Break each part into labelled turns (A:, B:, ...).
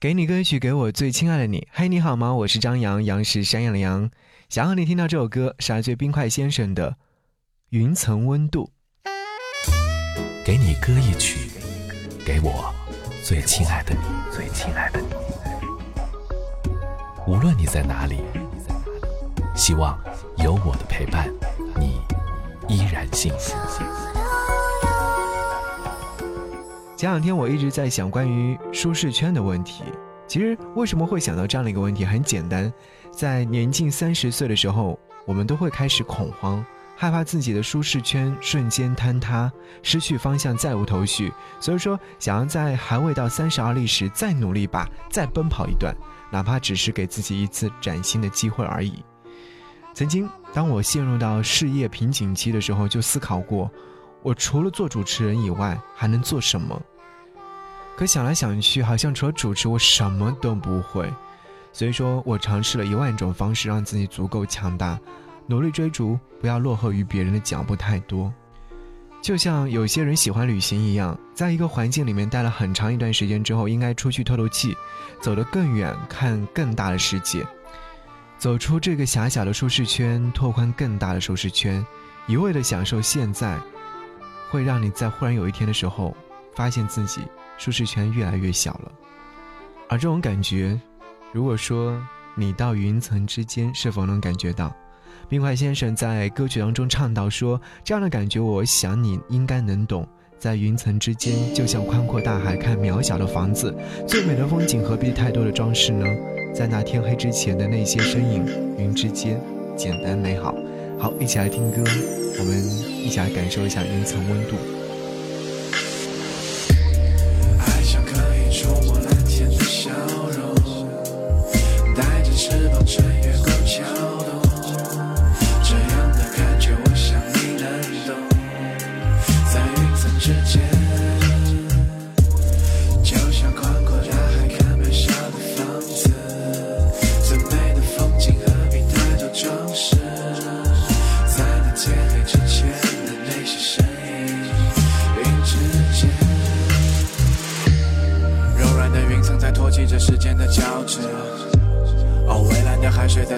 A: 给你歌曲，给我最亲爱的你。嘿，你好吗？我是张扬，杨是山羊的羊。想要你听到这首歌，是来自冰块先生的《云层温度》。
B: 给你歌一曲，给我最亲爱的你，最亲爱的你。无论你在哪里，希望有我的陪伴，你依然幸福。
A: 前两天我一直在想关于舒适圈的问题。其实为什么会想到这样的一个问题？很简单，在年近三十岁的时候，我们都会开始恐慌，害怕自己的舒适圈瞬间坍塌，失去方向，再无头绪。所以说，想要在还未到三十而立时再努力吧，再奔跑一段，哪怕只是给自己一次崭新的机会而已。曾经，当我陷入到事业瓶颈期的时候，就思考过，我除了做主持人以外，还能做什么？可想来想去，好像除了主持，我什么都不会。所以说我尝试了一万种方式，让自己足够强大，努力追逐，不要落后于别人的脚步太多。就像有些人喜欢旅行一样，在一个环境里面待了很长一段时间之后，应该出去透透气，走得更远，看更大的世界，走出这个狭小的舒适圈，拓宽更大的舒适圈。一味的享受现在，会让你在忽然有一天的时候，发现自己。舒适圈越来越小了，而这种感觉，如果说你到云层之间，是否能感觉到？冰块先生在歌曲当中唱到说：“这样的感觉，我想你应该能懂。在云层之间，就像宽阔大海，看渺小的房子，最美的风景何必太多的装饰呢？在那天黑之前的那些身影，云之间，简单美好。好，一起来听歌，我们一起来感受一下云层温度。”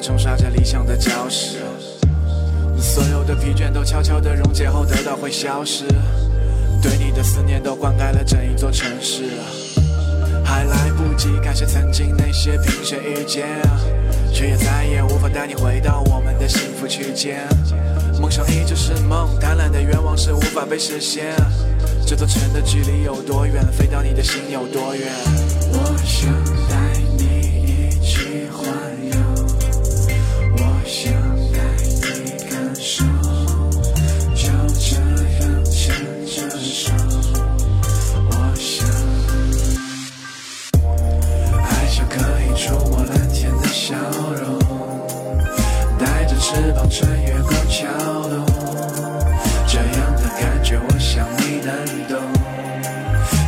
C: 冲刷着理想的礁石，所有的疲倦都悄悄地溶解后得到会消失，对你的思念都灌溉了整一座城市，还来不及感谢曾经那些凭谁遇见，却也再也无法带你回到我们的幸福区间。梦想依旧是梦，贪婪的愿望是无法被实现。这座城的距离有多远，飞到你的心有多远？我想翅膀穿越过桥洞，这样的感觉我想你能懂。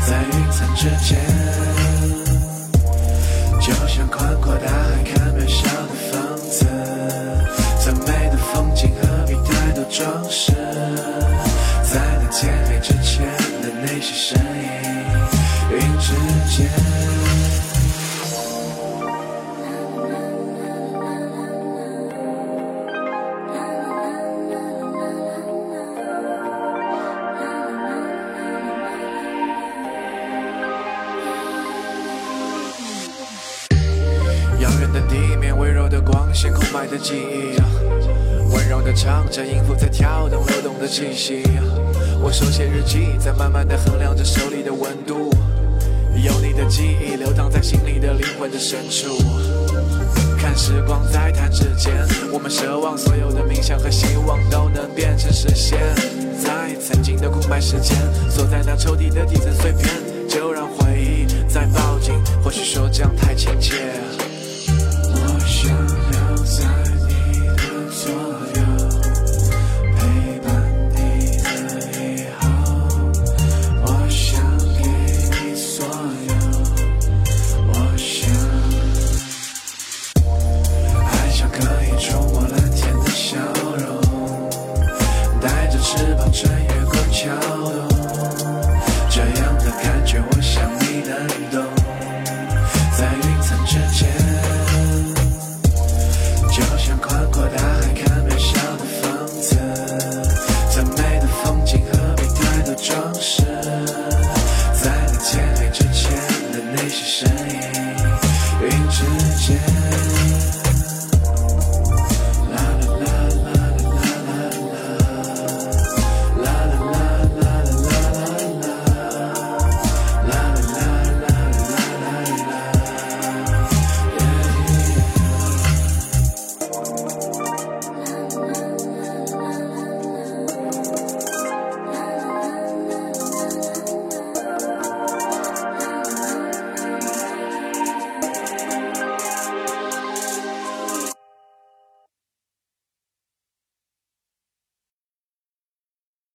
C: 在云层之间，就像宽阔大海看渺小的房子，再美的风景何必太多装饰？在那天黑之前的那些身影，云之间。地面微弱的光线空白的记忆，温柔的唱着音符在跳动流动的气息。我手写日记，在慢慢的衡量着手里的温度。有你的记忆流淌在心里的灵魂的深处。看时光在弹指间，我们奢望所有的冥想和希望都能变成实现。在曾经的空白时间，锁在那抽屉的底层碎片，就让回忆再抱紧。或许说这样太亲切。我想。穿